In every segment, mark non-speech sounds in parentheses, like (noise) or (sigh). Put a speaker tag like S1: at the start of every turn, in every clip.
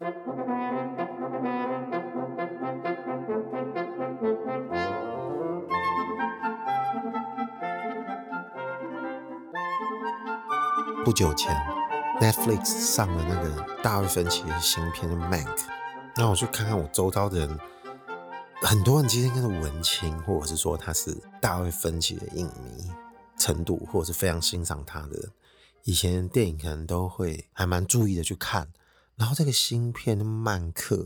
S1: 不久前，Netflix 上了那个大卫芬奇的新片《Mank》，那我去看看我周遭的人，很多人其实应该是文青，或者是说他是大卫芬奇的影迷程度，或者是非常欣赏他的。以前电影可能都会还蛮注意的去看，然后这个新片的《曼克》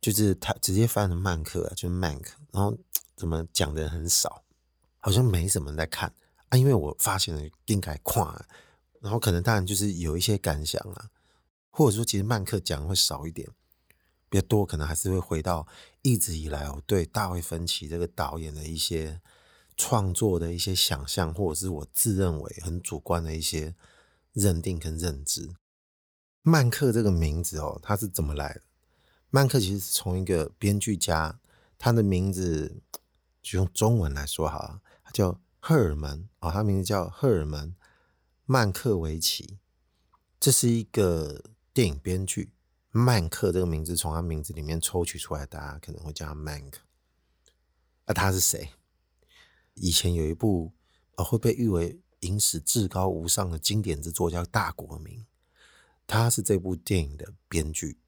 S1: 就是他直接翻的《曼克》啊，就是 Mac，然后怎么讲的人很少，好像没什么人在看啊，因为我发现了应该跨。然后可能当然就是有一些感想啊，或者说其实曼克讲会少一点，比较多可能还是会回到一直以来我对大卫芬奇这个导演的一些创作的一些想象，或者是我自认为很主观的一些认定跟认知。曼克这个名字哦，他是怎么来的？曼克其实是从一个编剧家，他的名字就用中文来说好了，他叫赫尔门哦，他名字叫赫尔门。曼克维奇，这是一个电影编剧。曼克这个名字从他名字里面抽取出来，大家可能会叫他曼克。那他是谁？以前有一部呃会被誉为影史至高无上的经典之作叫《大国民》，他是这部电影的编剧。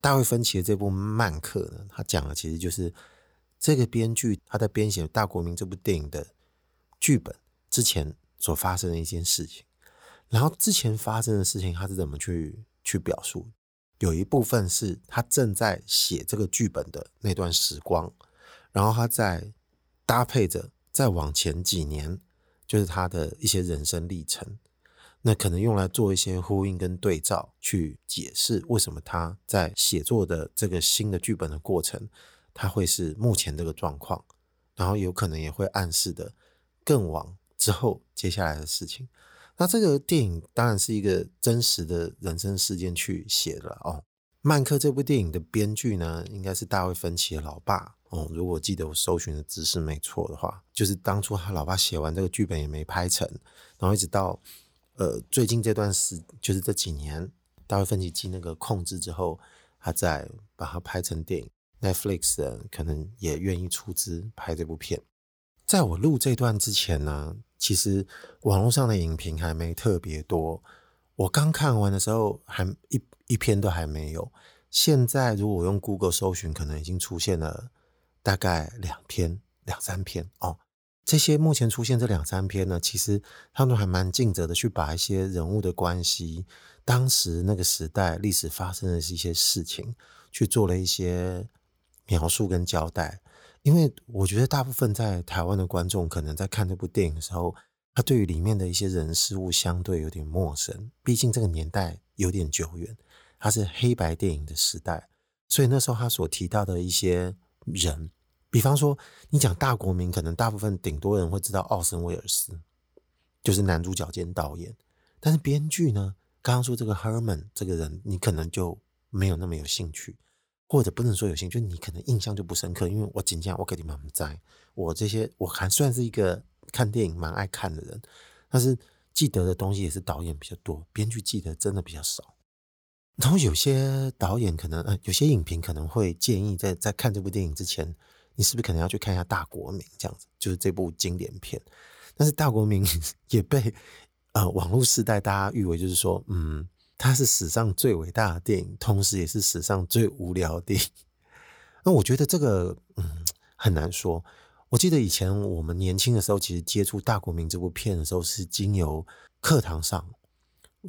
S1: 大卫芬奇的这部《曼克》呢，他讲的其实就是这个编剧他在编写《大国民》这部电影的剧本之前所发生的一件事情。然后之前发生的事情，他是怎么去去表述？有一部分是他正在写这个剧本的那段时光，然后他在搭配着再往前几年，就是他的一些人生历程，那可能用来做一些呼应跟对照，去解释为什么他在写作的这个新的剧本的过程，他会是目前这个状况，然后有可能也会暗示的更往之后接下来的事情。那这个电影当然是一个真实的人生事件去写的哦。曼克这部电影的编剧呢，应该是大卫芬奇的老爸哦。如果记得我搜寻的知识没错的话，就是当初他老爸写完这个剧本也没拍成，然后一直到呃最近这段时，就是这几年，大卫芬奇进那个控制之后，他再把它拍成电影。Netflix 可能也愿意出资拍这部片。在我录这段之前呢，其实网络上的影评还没特别多。我刚看完的时候，还一一篇都还没有。现在如果用 Google 搜寻，可能已经出现了大概两篇、两三篇哦。这些目前出现这两三篇呢，其实他们还蛮尽责的去把一些人物的关系、当时那个时代历史发生的一些事情，去做了一些描述跟交代。因为我觉得大部分在台湾的观众可能在看这部电影的时候，他对于里面的一些人事物相对有点陌生。毕竟这个年代有点久远，它是黑白电影的时代，所以那时候他所提到的一些人，比方说你讲大国民，可能大部分顶多人会知道奥森威尔斯，就是男主角兼导演。但是编剧呢，刚刚说这个 Herman 这个人，你可能就没有那么有兴趣。或者不能说有兴趣，就你可能印象就不深刻，因为我仅讲我给你们在，我这些我还算是一个看电影蛮爱看的人，但是记得的东西也是导演比较多，编剧记得真的比较少。然后有些导演可能呃，有些影评可能会建议在在看这部电影之前，你是不是可能要去看一下《大国民》这样子，就是这部经典片。但是《大国民 (laughs)》也被呃网络时代大家誉为就是说，嗯。它是史上最伟大的电影，同时也是史上最无聊的电影。(laughs) 那我觉得这个嗯很难说。我记得以前我们年轻的时候，其实接触《大国民》这部片的时候，是经由课堂上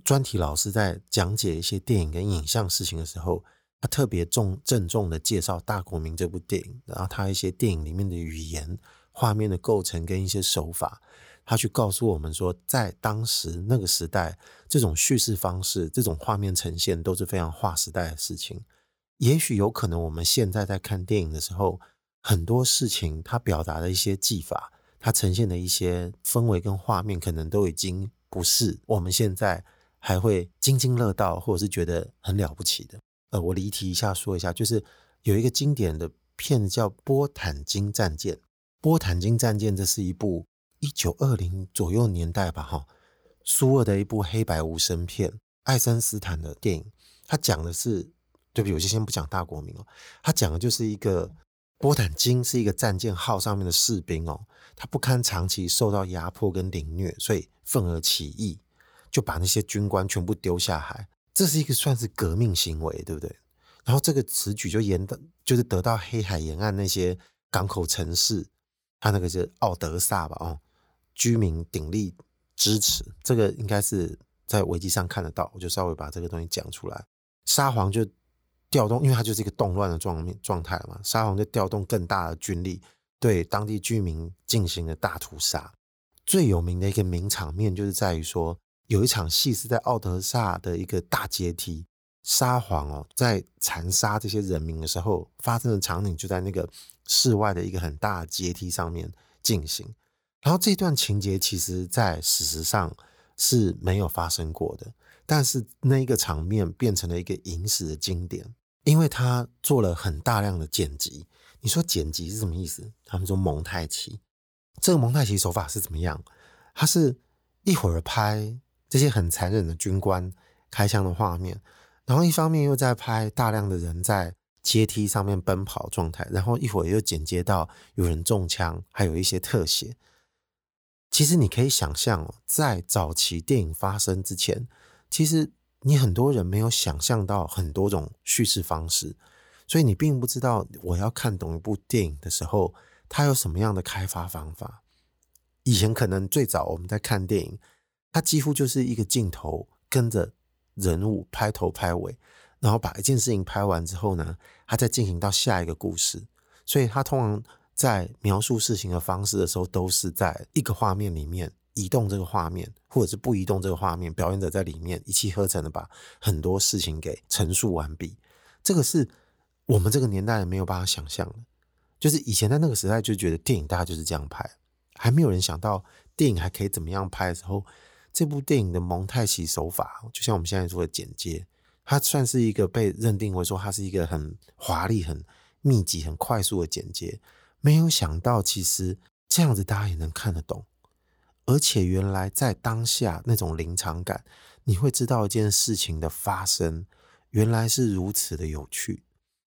S1: 专题老师在讲解一些电影跟影像事情的时候，他特别重郑重的介绍《大国民》这部电影，然后他一些电影里面的语言、画面的构成跟一些手法。他去告诉我们说，在当时那个时代，这种叙事方式、这种画面呈现都是非常划时代的事情。也许有可能，我们现在在看电影的时候，很多事情它表达的一些技法，它呈现的一些氛围跟画面，可能都已经不是我们现在还会津津乐道，或者是觉得很了不起的。呃，我离题一下说一下，就是有一个经典的片叫《波坦金战舰》。《波坦金战舰》这是一部。一九二零左右年代吧，哈，苏俄的一部黑白无声片，爱森斯坦的电影，它讲的是对不起，我就先不讲大国民哦。他讲的就是一个波坦金是一个战舰号上面的士兵哦，他不堪长期受到压迫跟凌虐，所以愤而起义，就把那些军官全部丢下海。这是一个算是革命行为，对不对？然后这个此举就沿的，就是得到黑海沿岸那些港口城市，他那个是奥德萨吧？哦，居民鼎力支持。这个应该是在维基上看得到，我就稍微把这个东西讲出来。沙皇就调动，因为他就是一个动乱的状面状态嘛。沙皇就调动更大的军力，对当地居民进行了大屠杀。最有名的一个名场面，就是在于说，有一场戏是在奥德萨的一个大阶梯，沙皇哦在残杀这些人民的时候，发生的场景就在那个室外的一个很大的阶梯上面进行。然后这段情节其实，在史实上是没有发生过的。但是那一个场面变成了一个影史的经典，因为他做了很大量的剪辑。你说剪辑是什么意思？他们说蒙太奇。这个蒙太奇手法是怎么样？他是一会儿拍这些很残忍的军官开枪的画面，然后一方面又在拍大量的人在阶梯上面奔跑状态，然后一会儿又剪接到有人中枪，还有一些特写。其实你可以想象，在早期电影发生之前。其实你很多人没有想象到很多种叙事方式，所以你并不知道我要看懂一部电影的时候，它有什么样的开发方法。以前可能最早我们在看电影，它几乎就是一个镜头跟着人物拍头拍尾，然后把一件事情拍完之后呢，它再进行到下一个故事。所以它通常在描述事情的方式的时候，都是在一个画面里面。移动这个画面，或者是不移动这个画面，表演者在里面一气呵成的把很多事情给陈述完毕。这个是我们这个年代人没有办法想象的。就是以前在那个时代就觉得电影大家就是这样拍，还没有人想到电影还可以怎么样拍的时候，这部电影的蒙太奇手法，就像我们现在说的剪接，它算是一个被认定为说它是一个很华丽、很密集、很快速的剪接。没有想到，其实这样子大家也能看得懂。而且原来在当下那种临场感，你会知道一件事情的发生原来是如此的有趣，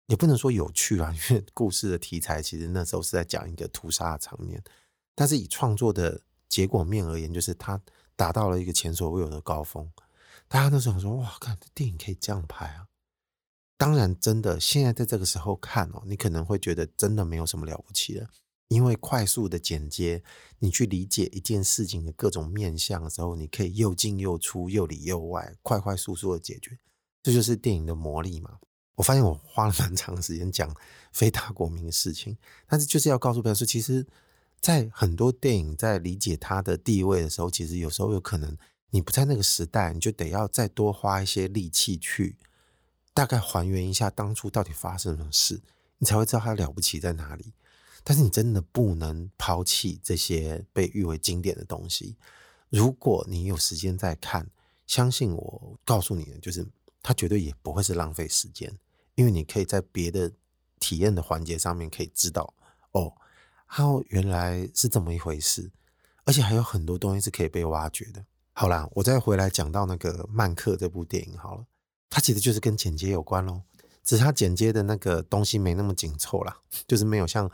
S1: 也不能说有趣啊，因为故事的题材其实那时候是在讲一个屠杀的场面，但是以创作的结果面而言，就是它达到了一个前所未有的高峰。大家都想说，哇，看这电影可以这样拍啊！当然，真的现在在这个时候看哦，你可能会觉得真的没有什么了不起的。因为快速的剪接，你去理解一件事情的各种面向的时候，你可以又进又出，又里又外，快快速速的解决，这就是电影的魔力嘛。我发现我花了蛮长时间讲非大国民的事情，但是就是要告诉别人说，其实，在很多电影在理解它的地位的时候，其实有时候有可能你不在那个时代，你就得要再多花一些力气去大概还原一下当初到底发生了什么事，你才会知道它了不起在哪里。但是你真的不能抛弃这些被誉为经典的东西。如果你有时间再看，相信我告诉你的就是，它绝对也不会是浪费时间，因为你可以在别的体验的环节上面可以知道，哦，它原来是这么一回事，而且还有很多东西是可以被挖掘的。好啦，我再回来讲到那个《曼克》这部电影好了，它其实就是跟剪接有关咯，只是它剪接的那个东西没那么紧凑啦，就是没有像。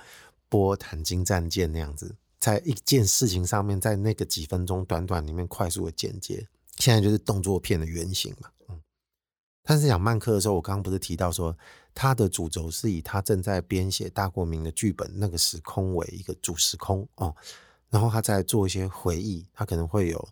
S1: 波坦金战舰那样子，在一件事情上面，在那个几分钟短短里面快速的剪接，现在就是动作片的原型嘛。嗯，但是讲曼克的时候，我刚刚不是提到说，他的主轴是以他正在编写大国民的剧本那个时空为一个主时空哦，然后他在做一些回忆，他可能会有。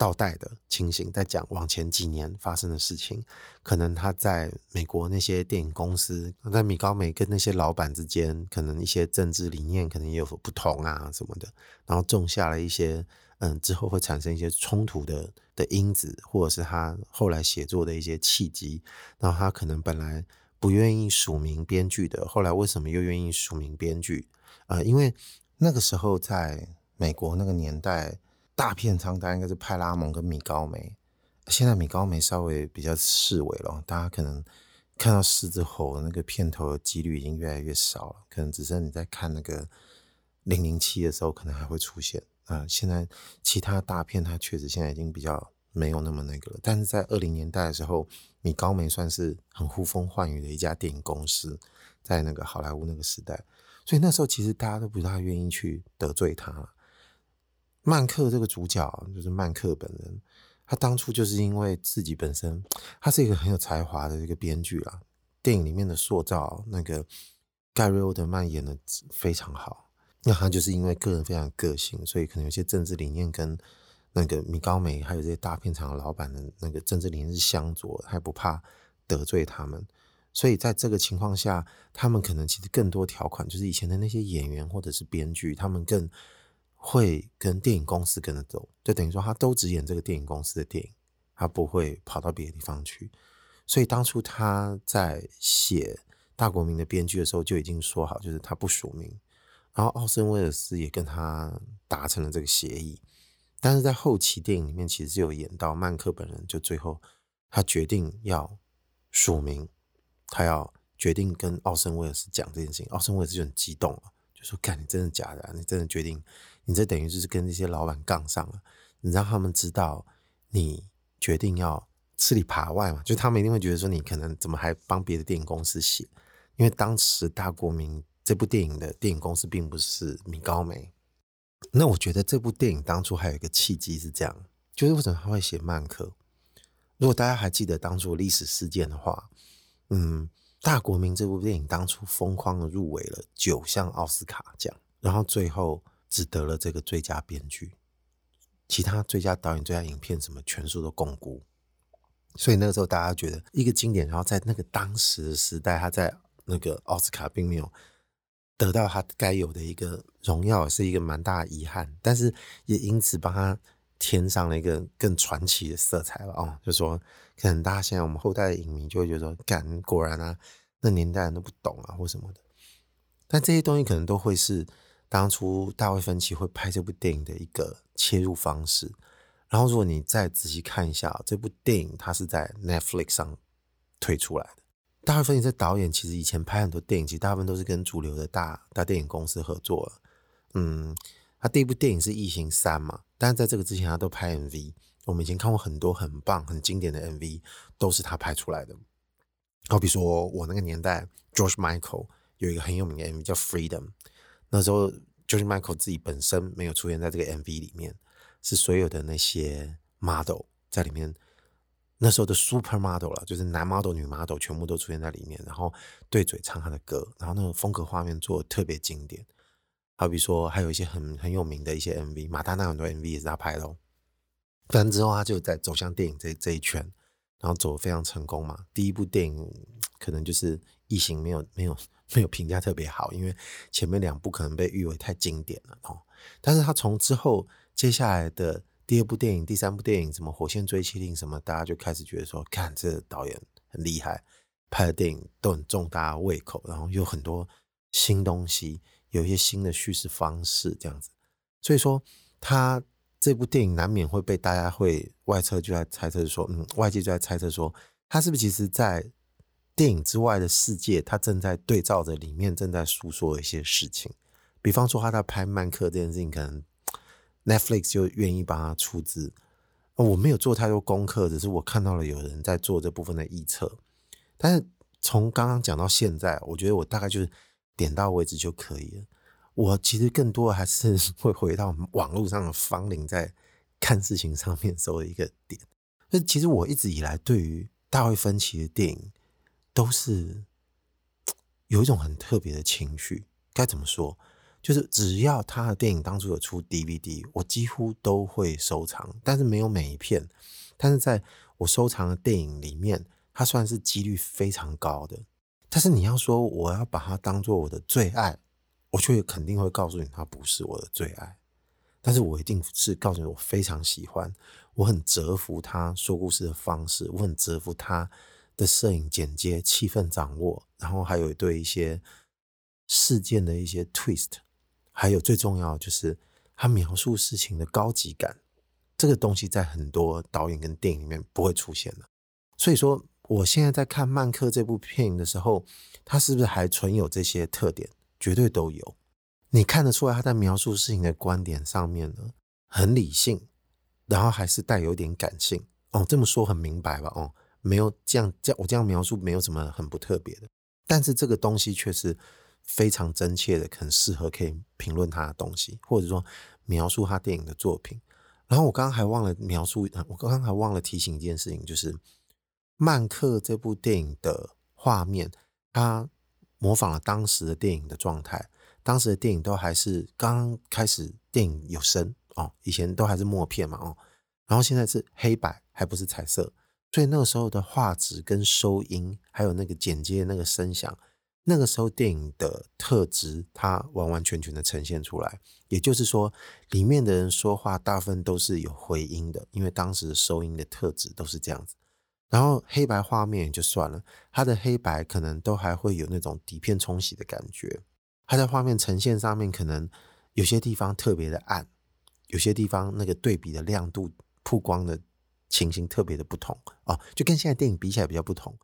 S1: 倒带的情形，在讲往前几年发生的事情，可能他在美国那些电影公司，在米高梅跟那些老板之间，可能一些政治理念可能也有不同啊什么的，然后种下了一些嗯之后会产生一些冲突的的因子，或者是他后来写作的一些契机，然后他可能本来不愿意署名编剧的，后来为什么又愿意署名编剧？呃，因为那个时候在美国那个年代。大片长单应该是派拉蒙跟米高梅，现在米高梅稍微比较式微了，大家可能看到狮子吼那个片头的几率已经越来越少了，可能只剩你在看那个零零七的时候可能还会出现啊。现在其他大片它确实现在已经比较没有那么那个了。但是在二零年代的时候，米高梅算是很呼风唤雨的一家电影公司，在那个好莱坞那个时代，所以那时候其实大家都不大愿意去得罪他。曼克这个主角就是曼克本人，他当初就是因为自己本身，他是一个很有才华的一个编剧啊。电影里面的塑造，那个盖瑞欧德曼演的非常好。那他就是因为个人非常个性，所以可能有些政治理念跟那个米高梅还有这些大片厂的老板的那个政治理念是相左，还不怕得罪他们。所以在这个情况下，他们可能其实更多条款，就是以前的那些演员或者是编剧，他们更。会跟电影公司跟着走，就等于说他都只演这个电影公司的电影，他不会跑到别的地方去。所以当初他在写《大国民》的编剧的时候，就已经说好，就是他不署名。然后奥森威尔斯也跟他达成了这个协议。但是在后期电影里面，其实是有演到曼克本人，就最后他决定要署名，他要决定跟奥森威尔斯讲这件事情。奥森威尔斯就很激动了，就说：“干，你真的假的啊？你真的决定？”你这等于就是跟这些老板杠上了，你让他们知道你决定要吃里扒外嘛，就他们一定会觉得说你可能怎么还帮别的电影公司写，因为当时《大国民》这部电影的电影公司并不是米高梅。那我觉得这部电影当初还有一个契机是这样，就是为什么他会写曼克？如果大家还记得当初历史事件的话，嗯，《大国民》这部电影当初疯狂的入围了九项奥斯卡奖，然后最后。只得了这个最佳编剧，其他最佳导演、最佳影片什么全数都摃龟。所以那个时候大家觉得一个经典，然后在那个当时的时代，他在那个奥斯卡并没有得到他该有的一个荣耀，是一个蛮大的遗憾。但是也因此帮他添上了一个更传奇的色彩了哦，就说可能大家现在我们后代的影迷就会觉得说，干果然啊，那年代人都不懂啊或什么的。但这些东西可能都会是。当初大卫芬奇会拍这部电影的一个切入方式，然后如果你再仔细看一下这部电影，它是在 Netflix 上推出来的。大卫芬奇这导演其实以前拍很多电影，其实大部分都是跟主流的大大电影公司合作。嗯，他第一部电影是《异形三》嘛，但是在这个之前他都拍 MV。我们以前看过很多很棒、很经典的 MV，都是他拍出来的。好比说我那个年代，George Michael 有一个很有名的 MV 叫《Freedom》。那时候，George Michael 自己本身没有出现在这个 MV 里面，是所有的那些 model 在里面。那时候的 super model 了，就是男 model、女 model 全部都出现在里面，然后对嘴唱他的歌，然后那个风格画面做得特别经典。好比说，还有一些很很有名的一些 MV，马丹娜很多 MV 也是他拍的哦。但之后他就在走向电影这这一圈，然后走得非常成功嘛。第一部电影可能就是《异形》，没有没有。没有评价特别好，因为前面两部可能被誉为太经典了哦。但是他从之后接下来的第二部电影、第三部电影，什么《火线追缉令》什么，大家就开始觉得说，看这导演很厉害，拍的电影都很重大家胃口，然后有很多新东西，有一些新的叙事方式这样子。所以说，他这部电影难免会被大家会外侧就在猜测说，嗯，外界就在猜测说，他是不是其实在。电影之外的世界，他正在对照着里面正在诉说一些事情。比方说，他在拍曼克这件事情，可能 Netflix 就愿意帮他出资。我没有做太多功课，只是我看到了有人在做这部分的预测。但是从刚刚讲到现在，我觉得我大概就是点到为止就可以了。我其实更多的还是 (laughs) 会回到网络上的芳龄在看事情上面时候的一个点。那其实我一直以来对于大卫芬奇的电影。都是 (tsk) 有一种很特别的情绪，该怎么说？就是只要他的电影当初有出 DVD，我几乎都会收藏，但是没有每一片。但是在我收藏的电影里面，它算是几率非常高的。但是你要说我要把它当做我的最爱，我却肯定会告诉你，它不是我的最爱。但是我一定是告诉你，我非常喜欢，我很折服他说故事的方式，我很折服他。的摄影剪接、气氛掌握，然后还有对一些事件的一些 twist，还有最重要就是他描述事情的高级感，这个东西在很多导演跟电影里面不会出现的。所以说，我现在在看《曼克》这部片的时候，他是不是还存有这些特点？绝对都有。你看得出来，他在描述事情的观点上面呢，很理性，然后还是带有点感性哦。这么说很明白吧？哦，没有这样这样，我这样描述没有什么很不特别的，但是这个东西却是非常真切的，很适合可以评论他的东西，或者说描述他电影的作品。然后我刚刚还忘了描述，我刚刚还忘了提醒一件事情，就是《曼克》这部电影的画面，它模仿了当时的电影的状态。当时的电影都还是刚开始，电影有声哦，以前都还是默片嘛哦，然后现在是黑白，还不是彩色，所以那个时候的画质跟收音，还有那个剪接那个声响，那个时候电影的特质，它完完全全的呈现出来。也就是说，里面的人说话大部分都是有回音的，因为当时收音的特质都是这样子。然后黑白画面也就算了，它的黑白可能都还会有那种底片冲洗的感觉。它在画面呈现上面，可能有些地方特别的暗，有些地方那个对比的亮度、曝光的情形特别的不同哦，就跟现在电影比起来比较不同。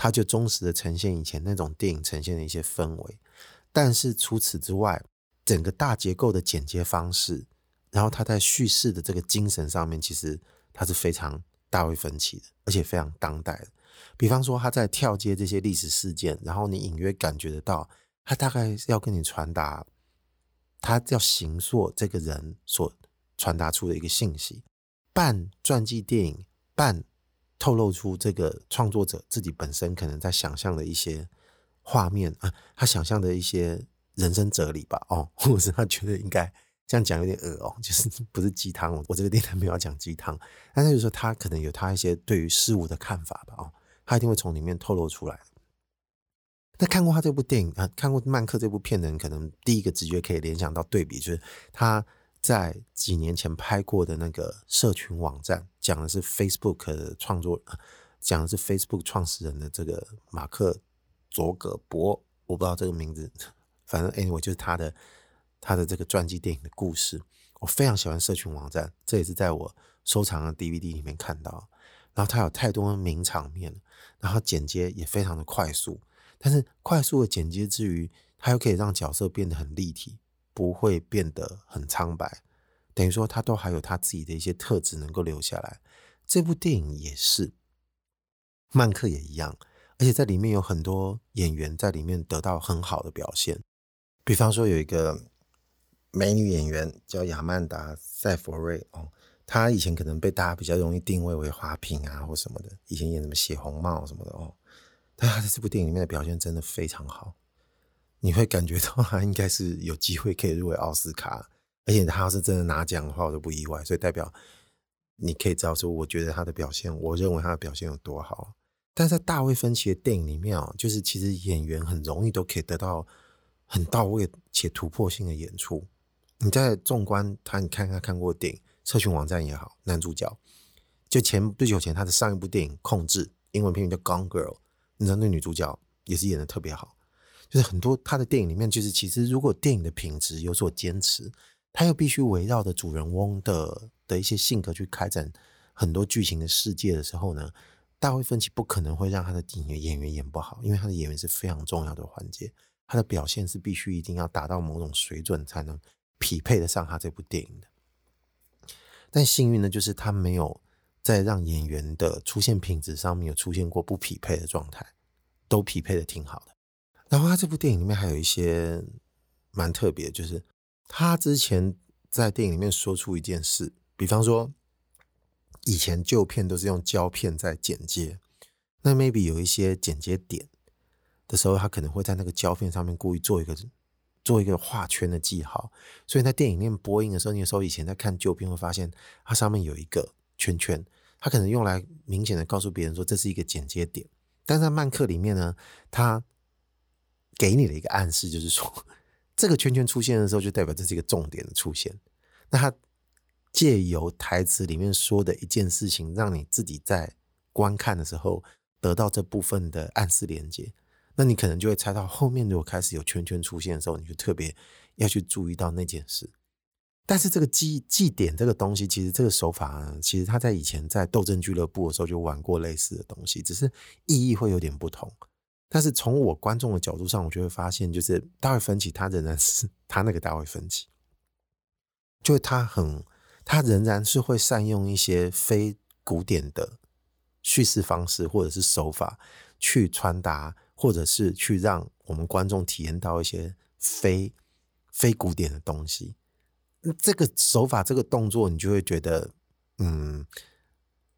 S1: 它就忠实的呈现以前那种电影呈现的一些氛围，但是除此之外，整个大结构的剪接方式，然后它在叙事的这个精神上面，其实它是非常大卫芬奇的，而且非常当代的。比方说，他在跳接这些历史事件，然后你隐约感觉得到。他大概要跟你传达，他要形塑这个人所传达出的一个信息，半传记电影，半透露出这个创作者自己本身可能在想象的一些画面啊，他想象的一些人生哲理吧，哦，(laughs) 或者是他觉得应该这样讲有点恶哦，就是不是鸡汤，我这个电台没有要讲鸡汤，但是就是说他可能有他一些对于事物的看法吧，哦，他一定会从里面透露出来。那看过他这部电影啊，看过曼克这部片的人，可能第一个直觉可以联想到对比，就是他在几年前拍过的那个社群网站，讲的是 Facebook 的创作，讲的是 Facebook 创始人的这个马克佐格伯，我不知道这个名字，(laughs) 反正 anyway 就是他的他的这个传记电影的故事。我非常喜欢社群网站，这也是在我收藏的 DVD 里面看到。然后他有太多名场面，然后剪接也非常的快速。但是快速的剪接之余，它又可以让角色变得很立体，不会变得很苍白。等于说，他都还有他自己的一些特质能够留下来。这部电影也是，曼克也一样，而且在里面有很多演员在里面得到很好的表现。比方说，有一个美女演员叫亚曼达·塞弗瑞哦，她以前可能被大家比较容易定位为花瓶啊或什么的，以前演什么血红帽什么的哦。但他在这部电影里面的表现真的非常好，你会感觉到他应该是有机会可以入围奥斯卡，而且他要是真的拿奖的话，我都不意外。所以代表你可以知道说，我觉得他的表现，我认为他的表现有多好。但在大卫芬奇的电影里面啊，就是其实演员很容易都可以得到很到位且突破性的演出。你在纵观他，你看他看过电影，社群网站也好，男主角就前不久前他的上一部电影《控制》，英文片名叫《Gone Girl》。你知道那女主角也是演得特别好，就是很多他的电影里面，就是其实如果电影的品质有所坚持，他又必须围绕着主人翁的的一些性格去开展很多剧情的世界的时候呢，大卫芬奇不可能会让他的演员演员演不好，因为他的演员是非常重要的环节，他的表现是必须一定要达到某种水准才能匹配得上他这部电影的。但幸运的就是他没有。在让演员的出现品质上面有出现过不匹配的状态，都匹配的挺好的。然后他这部电影里面还有一些蛮特别，就是他之前在电影里面说出一件事，比方说以前旧片都是用胶片在剪接，那 maybe 有一些剪接点的时候，他可能会在那个胶片上面故意做一个做一个画圈的记号，所以在电影里面播映的时候，你有时候以前在看旧片会发现它上面有一个。圈圈，他可能用来明显的告诉别人说，这是一个剪接点，但在曼克里面呢，他给你的一个暗示就是说，(laughs) 这个圈圈出现的时候，就代表这是一个重点的出现。那他借由台词里面说的一件事情，让你自己在观看的时候得到这部分的暗示连接，那你可能就会猜到后面如果开始有圈圈出现的时候，你就特别要去注意到那件事。但是这个记记点这个东西，其实这个手法呢，其实他在以前在斗阵俱乐部的时候就玩过类似的东西，只是意义会有点不同。但是从我观众的角度上，我就会发现，就是大卫芬奇他仍然是 (laughs) 他那个大卫芬奇，就是他很他仍然是会善用一些非古典的叙事方式或者是手法去传达，或者是去让我们观众体验到一些非非古典的东西。这个手法，这个动作，你就会觉得，嗯，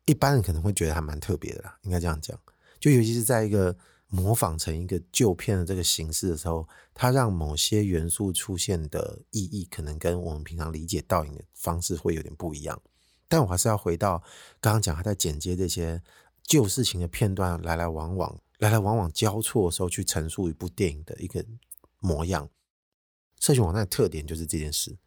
S1: 一般人可能会觉得还蛮特别的啦，应该这样讲。就尤其是在一个模仿成一个旧片的这个形式的时候，它让某些元素出现的意义，可能跟我们平常理解倒影的方式会有点不一样。但我还是要回到刚刚讲，他在剪接这些旧事情的片段，来来往往、来来往往交错的时候，去陈述一部电影的一个模样。社群网站的特点就是这件事。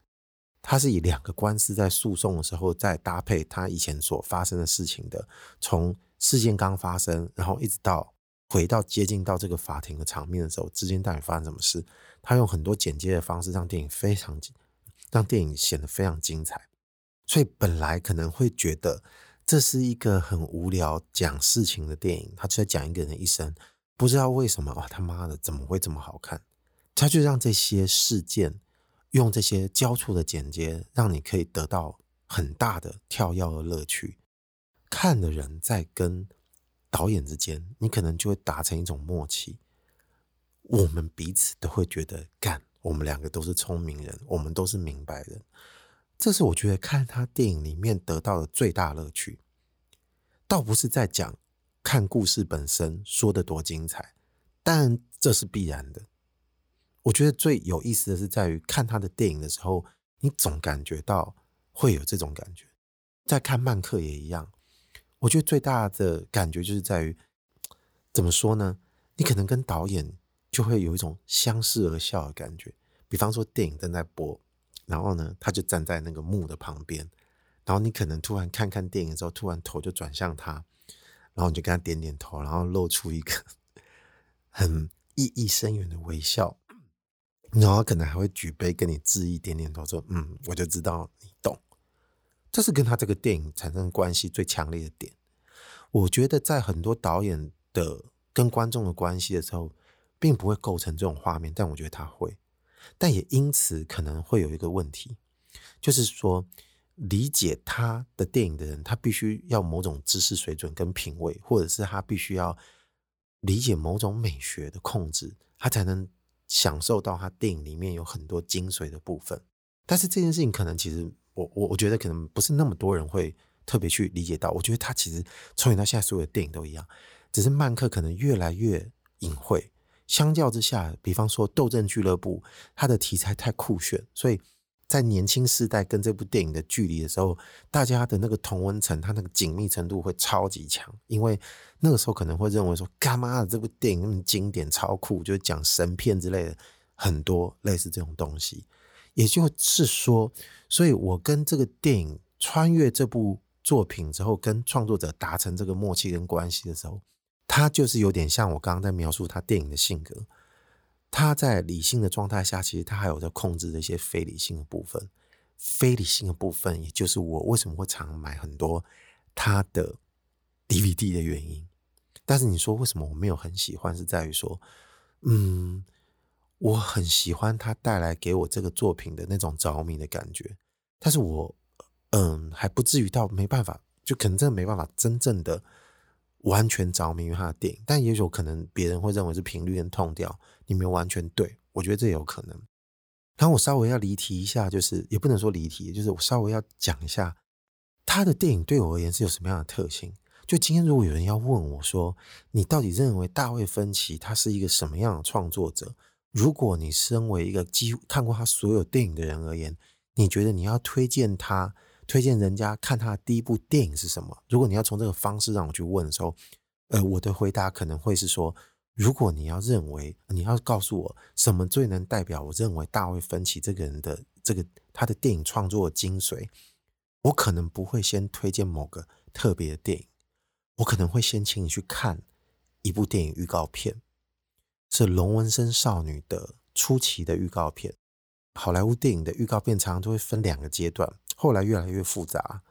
S1: 它是以两个官司在诉讼的时候，再搭配他以前所发生的事情的，从事件刚发生，然后一直到回到接近到这个法庭的场面的时候，之间到底发生什么事？他用很多剪接的方式，让电影非常，让电影显得非常精彩。所以本来可能会觉得这是一个很无聊讲事情的电影，他就在讲一个人的一生，不知道为什么哇，他妈的怎么会这么好看？他就让这些事件。用这些交错的剪接，让你可以得到很大的跳跃的乐趣。看的人在跟导演之间，你可能就会达成一种默契。我们彼此都会觉得，干，我们两个都是聪明人，我们都是明白人。这是我觉得看他电影里面得到的最大乐趣。倒不是在讲看故事本身说得多精彩，但这是必然的。我觉得最有意思的是，在于看他的电影的时候，你总感觉到会有这种感觉。在看曼克也一样，我觉得最大的感觉就是在于，怎么说呢？你可能跟导演就会有一种相视而笑的感觉。比方说，电影正在播，然后呢，他就站在那个幕的旁边，然后你可能突然看看电影之后，突然头就转向他，然后你就跟他点点头，然后露出一个很意义深远的微笑。然后可能还会举杯跟你致意，点点头说：“嗯，我就知道你懂。”这是跟他这个电影产生关系最强烈的点。我觉得在很多导演的跟观众的关系的时候，并不会构成这种画面，但我觉得他会。但也因此可能会有一个问题，就是说理解他的电影的人，他必须要某种知识水准跟品味，或者是他必须要理解某种美学的控制，他才能。享受到他电影里面有很多精髓的部分，但是这件事情可能其实我我我觉得可能不是那么多人会特别去理解到。我觉得他其实从演到现在所有的电影都一样，只是曼克可能越来越隐晦。相较之下，比方说《斗阵俱乐部》，它的题材太酷炫，所以。在年轻世代跟这部电影的距离的时候，大家的那个同温层，它那个紧密程度会超级强，因为那个时候可能会认为说，干嘛的这部电影那么经典、超酷，就是讲神片之类的，很多类似这种东西。也就是说，所以我跟这个电影穿越这部作品之后，跟创作者达成这个默契跟关系的时候，他就是有点像我刚刚在描述他电影的性格。他在理性的状态下，其实他还有在控制这些非理性的部分。非理性的部分，也就是我为什么会常买很多他的 DVD 的原因。但是你说为什么我没有很喜欢，是在于说，嗯，我很喜欢他带来给我这个作品的那种着迷的感觉。但是我，嗯，还不至于到没办法，就可能真的没办法真正的。完全着迷于他的电影，但也有可能别人会认为是频率跟 tone 调，你没有完全对，我觉得这有可能。然后我稍微要离题一下，就是也不能说离题，就是我稍微要讲一下他的电影对我而言是有什么样的特性。就今天如果有人要问我说，你到底认为大卫芬奇他是一个什么样的创作者？如果你身为一个几乎看过他所有电影的人而言，你觉得你要推荐他？推荐人家看他的第一部电影是什么？如果你要从这个方式让我去问的时候，呃，我的回答可能会是说：如果你要认为你要告诉我什么最能代表我认为大卫芬奇这个人的这个他的电影创作的精髓，我可能不会先推荐某个特别的电影，我可能会先请你去看一部电影预告片，是龙纹身少女的初期的预告片。好莱坞电影的预告片常常都会分两个阶段。后来越来越复杂，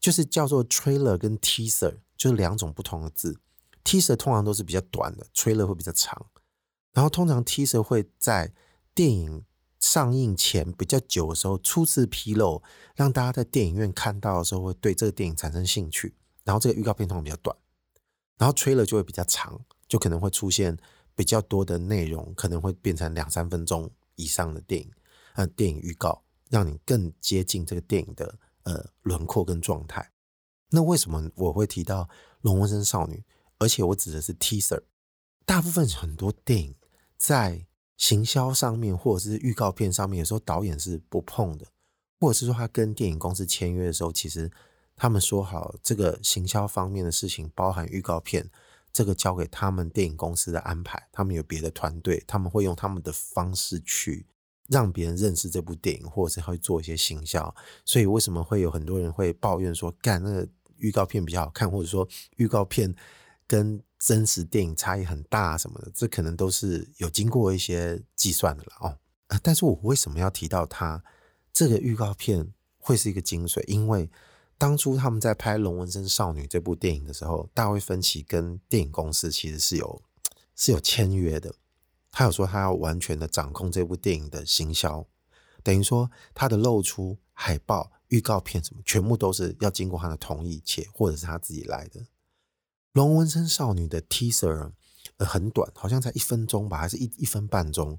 S1: 就是叫做 trailer 跟 teaser，就是两种不同的字。teaser 通常都是比较短的，trailer 会比较长。然后通常 teaser 会在电影上映前比较久的时候初次披露，让大家在电影院看到的时候会对这个电影产生兴趣。然后这个预告片通常比较短，然后 trailer 就会比较长，就可能会出现比较多的内容，可能会变成两三分钟以上的电影，呃，电影预告，让你更接近这个电影的呃轮廓跟状态。那为什么我会提到《龙纹身少女》，而且我指的是 teaser？大部分很多电影在行销上面或者是预告片上面，有时候导演是不碰的，或者是说他跟电影公司签约的时候，其实他们说好这个行销方面的事情，包含预告片，这个交给他们电影公司的安排，他们有别的团队，他们会用他们的方式去让别人认识这部电影，或者是会做一些行销。所以为什么会有很多人会抱怨说，干那个预告片比较好看，或者说预告片跟真实电影差异很大什么的，这可能都是有经过一些计算的了哦。但是我为什么要提到它？这个预告片会是一个精髓，因为当初他们在拍《龙纹身少女》这部电影的时候，大卫芬奇跟电影公司其实是有是有签约的。他有说他要完全的掌控这部电影的行销，等于说他的露出、海报、预告片什么，全部都是要经过他的同意，且或者是他自己来的。龙纹身少女的 teaser 呃很短，好像才一分钟吧，还是一一分半钟，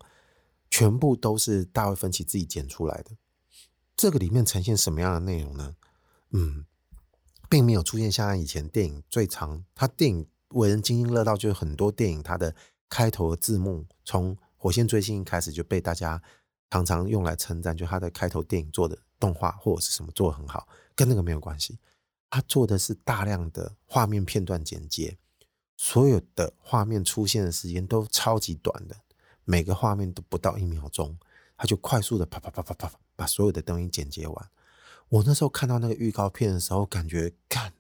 S1: 全部都是大卫芬奇自己剪出来的。这个里面呈现什么样的内容呢？嗯，并没有出现像以前电影最长，他电影为人津津乐道，就是很多电影它的开头的字幕，从《火线追星》开始就被大家常常用来称赞，就他的开头电影做的动画或者是什么做得很好，跟那个没有关系。他做的是大量的画面片段剪接，所有的画面出现的时间都超级短的，每个画面都不到一秒钟，他就快速的啪啪啪啪啪把所有的东西剪接完。我那时候看到那个预告片的时候，感觉看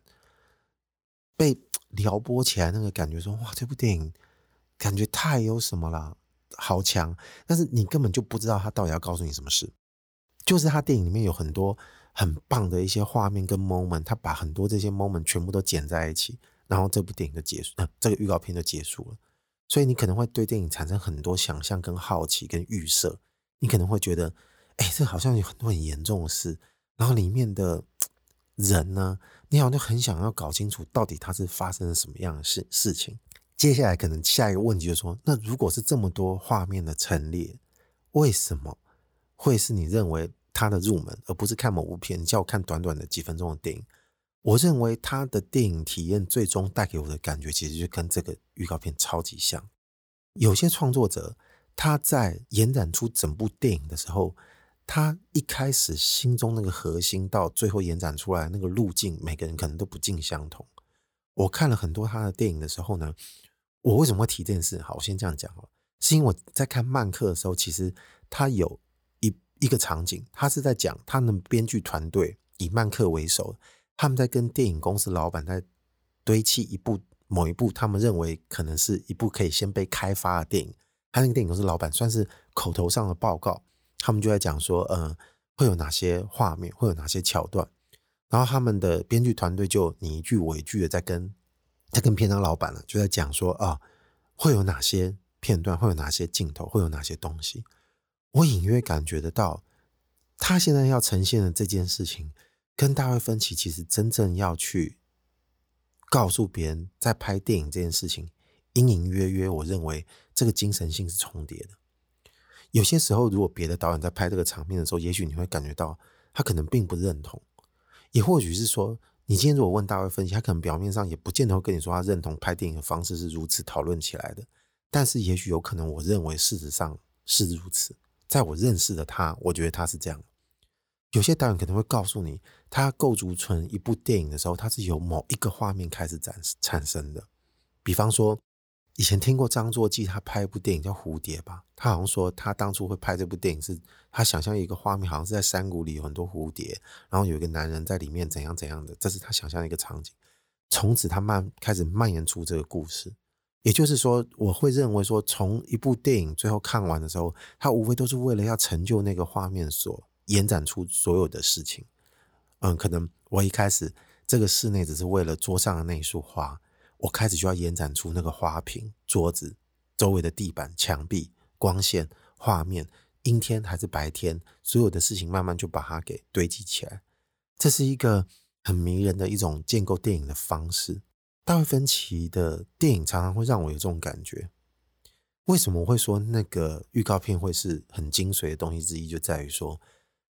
S1: 被撩拨起来那个感觉说，哇，这部电影感觉太有什么了，好强！但是你根本就不知道他到底要告诉你什么事，就是他电影里面有很多。很棒的一些画面跟 moment，他把很多这些 moment 全部都剪在一起，然后这部电影就结束，呃，这个预告片就结束了。所以你可能会对电影产生很多想象、跟好奇、跟预设。你可能会觉得，哎，这好像有很多很严重的事，然后里面的人呢，你好像就很想要搞清楚到底他是发生了什么样的事事情。接下来可能下一个问题就是说，那如果是这么多画面的陈列，为什么会是你认为？他的入门，而不是看某部片。你叫我看短短的几分钟的电影，我认为他的电影体验最终带给我的感觉，其实就跟这个预告片超级像。有些创作者他在延展出整部电影的时候，他一开始心中那个核心，到最后延展出来那个路径，每个人可能都不尽相同。我看了很多他的电影的时候呢，我为什么会提这件事？好，我先这样讲哦，是因为我在看曼克的时候，其实他有。一个场景，他是在讲他们编剧团队以曼克为首，他们在跟电影公司老板在堆砌一部某一部他们认为可能是一部可以先被开发的电影。他那个电影公司老板算是口头上的报告，他们就在讲说，嗯、会有哪些画面，会有哪些桥段，然后他们的编剧团队就你一句我一句的在跟在跟片商老板呢，就在讲说啊，会有哪些片段，会有哪些镜头，会有哪些东西。我隐约感觉得到，他现在要呈现的这件事情，跟大卫芬奇其实真正要去告诉别人，在拍电影这件事情，隐隐约约，我认为这个精神性是重叠的。有些时候，如果别的导演在拍这个场面的时候，也许你会感觉到他可能并不认同，也或许是说，你今天如果问大卫分析，他可能表面上也不见得会跟你说他认同拍电影的方式是如此讨论起来的，但是也许有可能，我认为事实上是如此。在我认识的他，我觉得他是这样。有些导演可能会告诉你，他构筑成一部电影的时候，他是由某一个画面开始展产生的。比方说，以前听过张作骥他拍一部电影叫《蝴蝶》吧，他好像说他当初会拍这部电影是，他想象一个画面，好像是在山谷里有很多蝴蝶，然后有一个男人在里面怎样怎样的，这是他想象一个场景。从此他慢开始蔓延出这个故事。也就是说，我会认为说，从一部电影最后看完的时候，它无非都是为了要成就那个画面所延展出所有的事情。嗯，可能我一开始这个室内只是为了桌上的那一束花，我开始就要延展出那个花瓶、桌子、周围的地板、墙壁、光线、画面，阴天还是白天，所有的事情慢慢就把它给堆积起来。这是一个很迷人的一种建构电影的方式。大卫芬奇的电影常常会让我有这种感觉。为什么我会说那个预告片会是很精髓的东西之一？就在于说，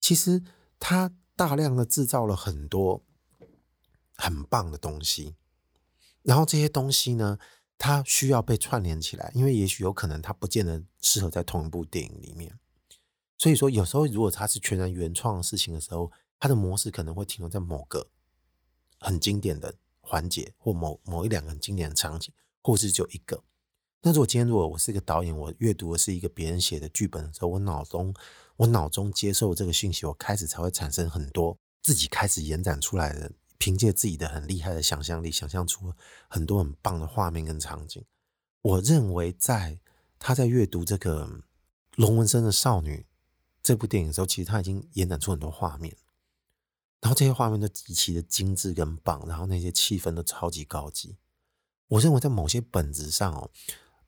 S1: 其实他大量的制造了很多很棒的东西，然后这些东西呢，它需要被串联起来，因为也许有可能它不见得适合在同一部电影里面。所以说，有时候如果它是全然原创的事情的时候，它的模式可能会停留在某个很经典的环节，或某某一两个很经典的场景，或是就一个。那如果今天如果我是一个导演，我阅读的是一个别人写的剧本的时候，我脑中我脑中接受这个信息，我开始才会产生很多自己开始延展出来的，凭借自己的很厉害的想象力，想象出很多很棒的画面跟场景。我认为在他在阅读这个《龙纹身的少女》这部电影的时候，其实他已经延展出很多画面，然后这些画面都极其的精致跟棒，然后那些气氛都超级高级。我认为在某些本质上哦。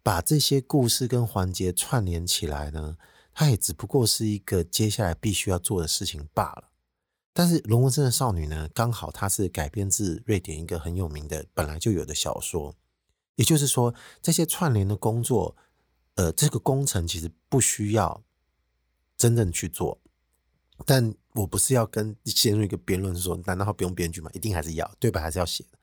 S1: 把这些故事跟环节串联起来呢，它也只不过是一个接下来必须要做的事情罢了。但是《龙纹身的少女》呢，刚好它是改编自瑞典一个很有名的本来就有的小说，也就是说，这些串联的工作，呃，这个工程其实不需要真正去做。但我不是要跟陷入一个辩论说，难道不用编剧吗？一定还是要，对吧？还是要写的。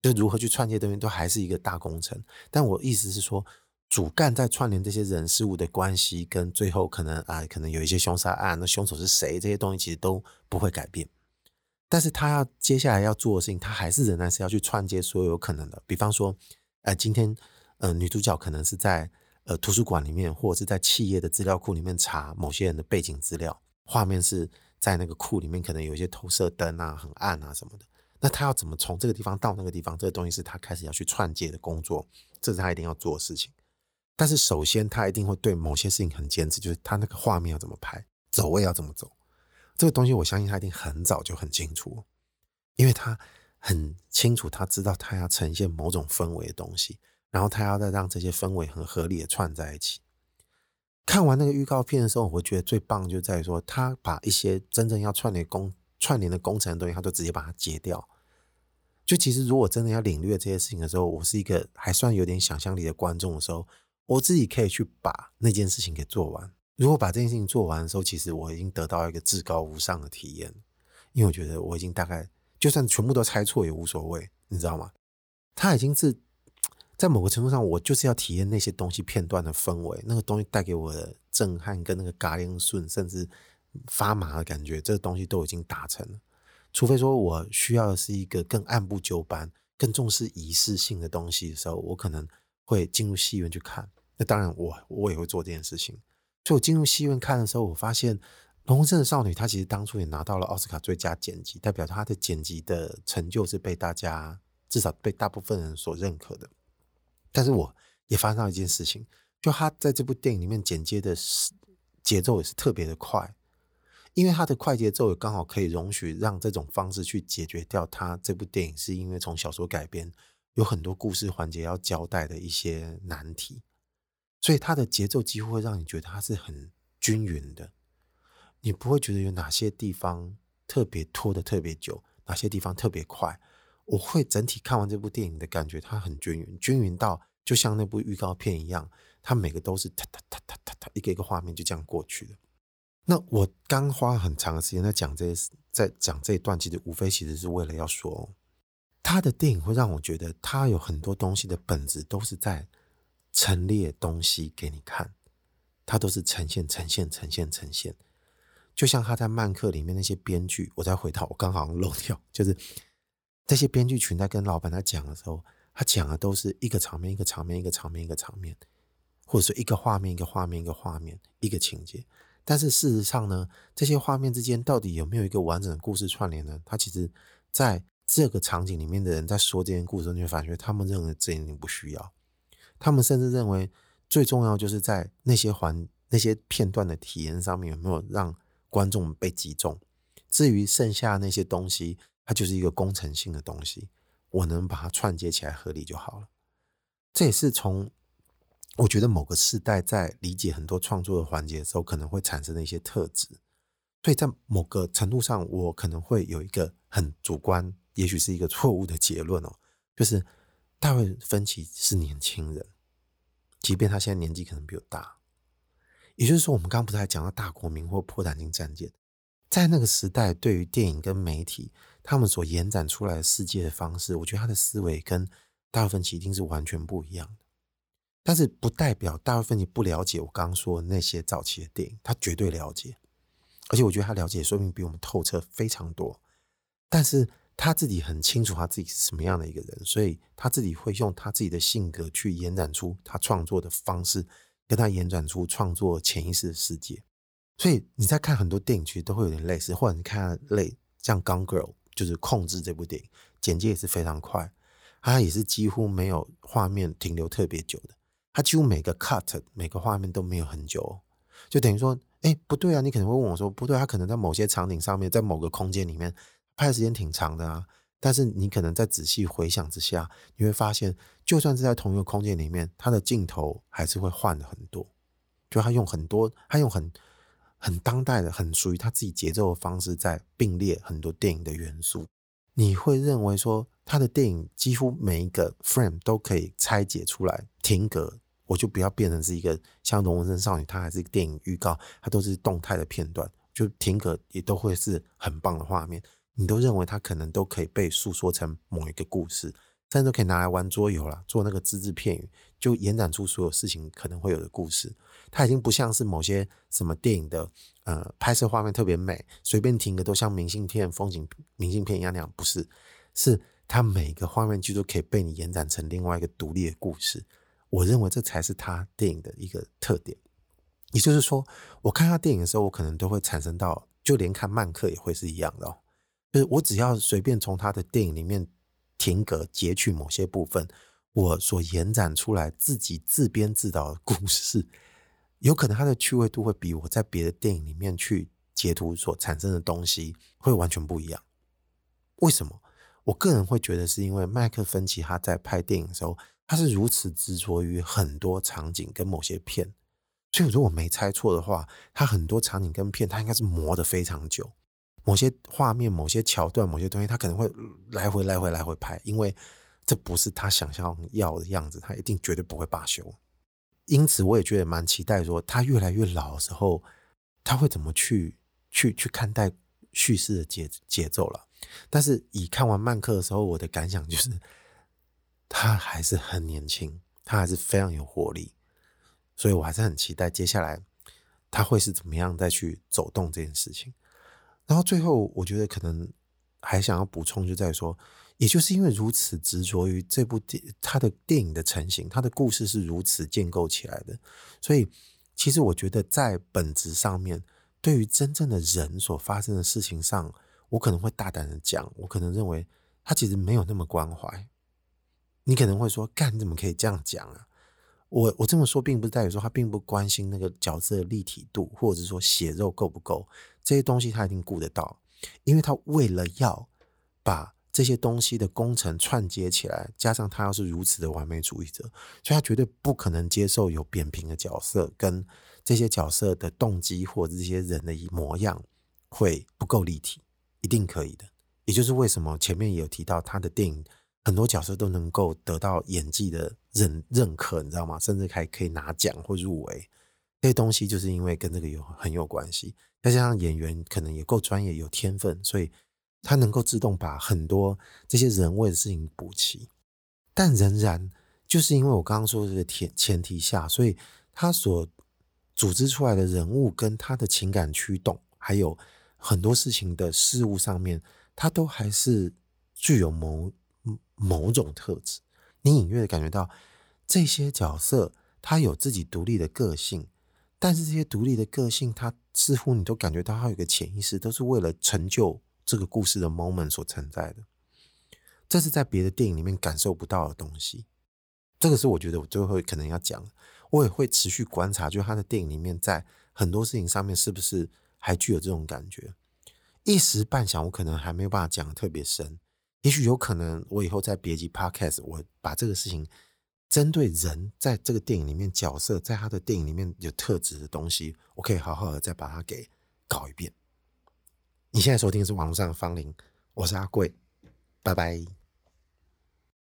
S1: 就如何去串这些东西，都还是一个大工程。但我意思是说。主干在串联这些人事物的关系，跟最后可能啊，可能有一些凶杀案，那凶手是谁？这些东西其实都不会改变。但是他要接下来要做的事情，他还是仍然是要去串接所有可能的。比方说，呃，今天呃，女主角可能是在呃图书馆里面，或者是在企业的资料库里面查某些人的背景资料，画面是在那个库里面，可能有一些投射灯啊，很暗啊什么的。那他要怎么从这个地方到那个地方？这个东西是他开始要去串接的工作，这是他一定要做的事情。但是首先，他一定会对某些事情很坚持，就是他那个画面要怎么拍，走位要怎么走，这个东西我相信他一定很早就很清楚，因为他很清楚，他知道他要呈现某种氛围的东西，然后他要再让这些氛围很合理的串在一起。看完那个预告片的时候，我会觉得最棒就在于说，他把一些真正要串联工串联的工程的东西，他都直接把它截掉。就其实如果真的要领略这些事情的时候，我是一个还算有点想象力的观众的时候。我自己可以去把那件事情给做完。如果把这件事情做完的时候，其实我已经得到一个至高无上的体验，因为我觉得我已经大概就算全部都猜错也无所谓，你知道吗？它已经是在某个程度上，我就是要体验那些东西片段的氛围，那个东西带给我的震撼跟那个嘎铃顺，甚至发麻的感觉，这个东西都已经达成了。除非说我需要的是一个更按部就班、更重视仪式性的东西的时候，我可能。会进入戏院去看，那当然我我也会做这件事情。所以我进入戏院看的时候，我发现《龙纹身的少女》她其实当初也拿到了奥斯卡最佳剪辑，代表她的剪辑的成就是被大家至少被大部分人所认可的。但是我也发现到一件事情，就她在这部电影里面剪接的是节奏也是特别的快，因为她的快节奏也刚好可以容许让这种方式去解决掉她这部电影是因为从小说改编。有很多故事环节要交代的一些难题，所以它的节奏几乎会让你觉得它是很均匀的，你不会觉得有哪些地方特别拖得特别久，哪些地方特别快。我会整体看完这部电影的感觉，它很均匀，均匀到就像那部预告片一样，它每个都是哒哒哒哒哒哒，一个一个画面就这样过去了。那我刚花很长的时间在讲这，在讲这一段，其实无非其实是为了要说。他的电影会让我觉得，他有很多东西的本质都是在陈列东西给你看，他都是呈现、呈现、呈现、呈现。就像他在曼克里面那些编剧，我再回到我刚好漏掉，就是这些编剧群在跟老板在讲的时候，他讲的都是一个场面、一个场面、一个场面、一个场面，或者说一个画面、一个画面、一个画面、一个情节。但是事实上呢，这些画面之间到底有没有一个完整的故事串联呢？他其实，在这个场景里面的人在说这件故事，你会发觉他们认为这件事情不需要，他们甚至认为最重要就是在那些环、那些片段的体验上面有没有让观众被击中。至于剩下那些东西，它就是一个工程性的东西，我能把它串接起来合理就好了。这也是从我觉得某个世代在理解很多创作的环节的时候，可能会产生的一些特质。所以在某个程度上，我可能会有一个很主观，也许是一个错误的结论哦，(laughs) 就是大卫芬奇是年轻人，即便他现在年纪可能比我大。也就是说，我们刚刚不是还讲到大国民或破胆精战舰，在那个时代，对于电影跟媒体他们所延展出来的世界的方式，我觉得他的思维跟大卫芬奇一定是完全不一样的。但是不代表大卫芬奇不了解我刚刚说的那些早期的电影，他绝对了解。而且我觉得他了解，说明比我们透彻非常多。但是他自己很清楚他自己是什么样的一个人，所以他自己会用他自己的性格去延展出他创作的方式，跟他延展出创作潜意识的世界。所以你在看很多电影，其实都会有点类似，或者你看类像《Gone Girl》，就是《控制》这部电影，剪接也是非常快，它也是几乎没有画面停留特别久的，它几乎每个 cut 每个画面都没有很久，就等于说。哎，不对啊！你可能会问我说：“不对，他可能在某些场景上面，在某个空间里面拍的时间挺长的啊。”但是你可能在仔细回想之下，你会发现，就算是在同一个空间里面，他的镜头还是会换了很多。就他用很多，他用很很当代的、很属于他自己节奏的方式，在并列很多电影的元素。你会认为说，他的电影几乎每一个 frame 都可以拆解出来，停格。我就不要变成是一个像《龙纹身少女》，它还是电影预告，它都是动态的片段，就停格也都会是很棒的画面。你都认为它可能都可以被诉说成某一个故事，甚至都可以拿来玩桌游了，做那个只字片语，就延展出所有事情可能会有的故事。它已经不像是某些什么电影的呃拍摄画面特别美，随便停个都像明信片、风景明信片一样那样，不是，是它每个画面剧都可以被你延展成另外一个独立的故事。我认为这才是他电影的一个特点，也就是说，我看他电影的时候，我可能都会产生到，就连看漫客也会是一样的哦。就是我只要随便从他的电影里面停格截取某些部分，我所延展出来自己自编自导的故事，有可能它的趣味度会比我在别的电影里面去截图所产生的东西会完全不一样。为什么？我个人会觉得是因为麦克芬奇他在拍电影的时候。他是如此执着于很多场景跟某些片，所以如果我没猜错的话，他很多场景跟片，他应该是磨得非常久。某些画面、某些桥段、某些东西，他可能会来回、来回、来回拍，因为这不是他想象要的样子，他一定绝对不会罢休。因此，我也觉得蛮期待，说他越来越老的时候，他会怎么去去去看待叙事的节节奏了。但是，以看完曼克的时候，我的感想就是。他还是很年轻，他还是非常有活力，所以我还是很期待接下来他会是怎么样再去走动这件事情。然后最后，我觉得可能还想要补充，就在说，也就是因为如此执着于这部电他的电影的成型，他的故事是如此建构起来的，所以其实我觉得在本质上面，对于真正的人所发生的事情上，我可能会大胆的讲，我可能认为他其实没有那么关怀。你可能会说：“干，你怎么可以这样讲啊？”我我这么说，并不是代表说他并不关心那个角色的立体度，或者是说血肉够不够这些东西，他一定顾得到，因为他为了要把这些东西的工程串接起来，加上他要是如此的完美主义者，所以他绝对不可能接受有扁平的角色，跟这些角色的动机或者这些人的模样会不够立体，一定可以的。也就是为什么前面有提到他的电影。很多角色都能够得到演技的认认可，你知道吗？甚至还可以拿奖或入围，这些东西就是因为跟这个有很有关系。再加上演员可能也够专业、有天分，所以他能够自动把很多这些人为的事情补齐。但仍然就是因为我刚刚说的这个前前提下，所以他所组织出来的人物跟他的情感驱动，还有很多事情的事物上面，他都还是具有某。某种特质，你隐约的感觉到这些角色他有自己独立的个性，但是这些独立的个性，他似乎你都感觉到他有一个潜意识，都是为了成就这个故事的 moment 所存在的。这是在别的电影里面感受不到的东西。这个是我觉得我最后可能要讲，我也会持续观察，就他的电影里面在很多事情上面是不是还具有这种感觉。一时半晌，我可能还没有办法讲得特别深。也许有可能，我以后在别集 podcast，我把这个事情针对人在这个电影里面角色，在他的电影里面有特质的东西，我可以好好的再把它给搞一遍。你现在收听的是网络上的芳邻，我是阿贵，拜拜。